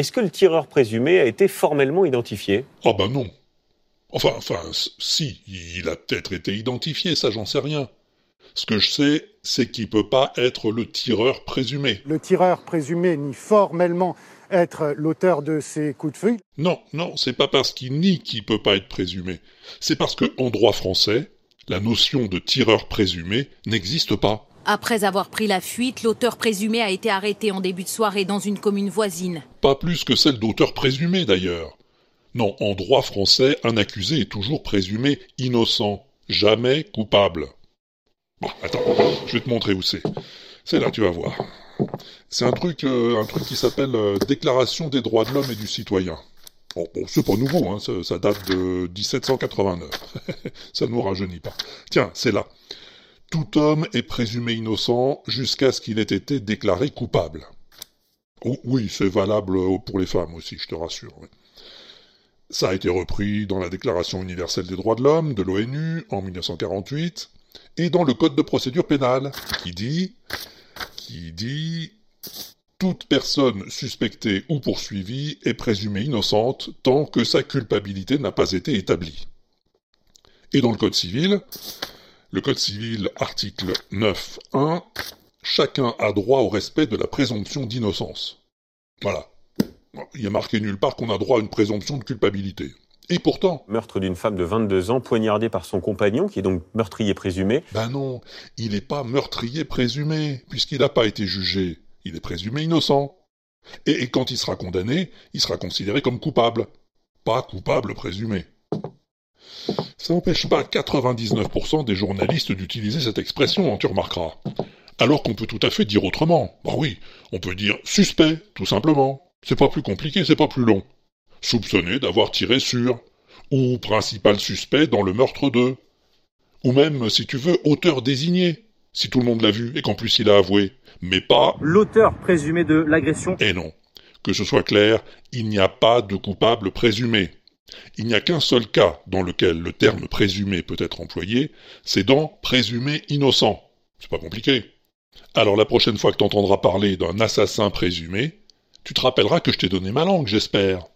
Est-ce que le tireur présumé a été formellement identifié? Ah ben non. Enfin, enfin, si, il a peut-être été identifié, ça j'en sais rien. Ce que je sais, c'est qu'il peut pas être le tireur présumé. Le tireur présumé nie formellement être l'auteur de ces coups de feu Non, non, c'est pas parce qu'il nie qu'il peut pas être présumé. C'est parce que, en droit français, la notion de tireur présumé n'existe pas. Après avoir pris la fuite, l'auteur présumé a été arrêté en début de soirée dans une commune voisine. Pas plus que celle d'auteur présumé d'ailleurs. Non, en droit français, un accusé est toujours présumé innocent, jamais coupable. Bon, attends, je vais te montrer où c'est. C'est là, tu vas voir. C'est un truc, euh, un truc qui s'appelle euh, Déclaration des droits de l'homme et du citoyen. Bon, c'est pas nouveau, hein, ça, ça, date de 1789. ça ne nous rajeunit pas. Tiens, c'est là. Tout homme est présumé innocent jusqu'à ce qu'il ait été déclaré coupable. Oh, oui, c'est valable pour les femmes aussi, je te rassure. Ça a été repris dans la Déclaration universelle des droits de l'homme de l'ONU en 1948 et dans le Code de procédure pénale qui dit qui dit toute personne suspectée ou poursuivie est présumée innocente tant que sa culpabilité n'a pas été établie. Et dans le Code civil, le Code civil article 9.1, chacun a droit au respect de la présomption d'innocence. Voilà. Il y a marqué nulle part qu'on a droit à une présomption de culpabilité. Et pourtant. Meurtre d'une femme de 22 ans poignardée par son compagnon, qui est donc meurtrier présumé. Ben non, il n'est pas meurtrier présumé, puisqu'il n'a pas été jugé. Il est présumé innocent. Et, et, quand il sera condamné, il sera considéré comme coupable. Pas coupable présumé. Ça n'empêche pas 99% des journalistes d'utiliser cette expression, hein, tu remarqueras. Alors qu'on peut tout à fait dire autrement. Bah oui, on peut dire suspect, tout simplement. C'est pas plus compliqué, c'est pas plus long. Soupçonné d'avoir tiré sur. Ou principal suspect dans le meurtre de. Ou même, si tu veux, auteur désigné. Si tout le monde l'a vu et qu'en plus il a avoué. Mais pas. L'auteur présumé de l'agression. Eh non. Que ce soit clair, il n'y a pas de coupable présumé. Il n'y a qu'un seul cas dans lequel le terme présumé peut être employé, c'est dans présumé innocent. C'est pas compliqué. Alors la prochaine fois que tu entendras parler d'un assassin présumé, tu te rappelleras que je t'ai donné ma langue, j'espère.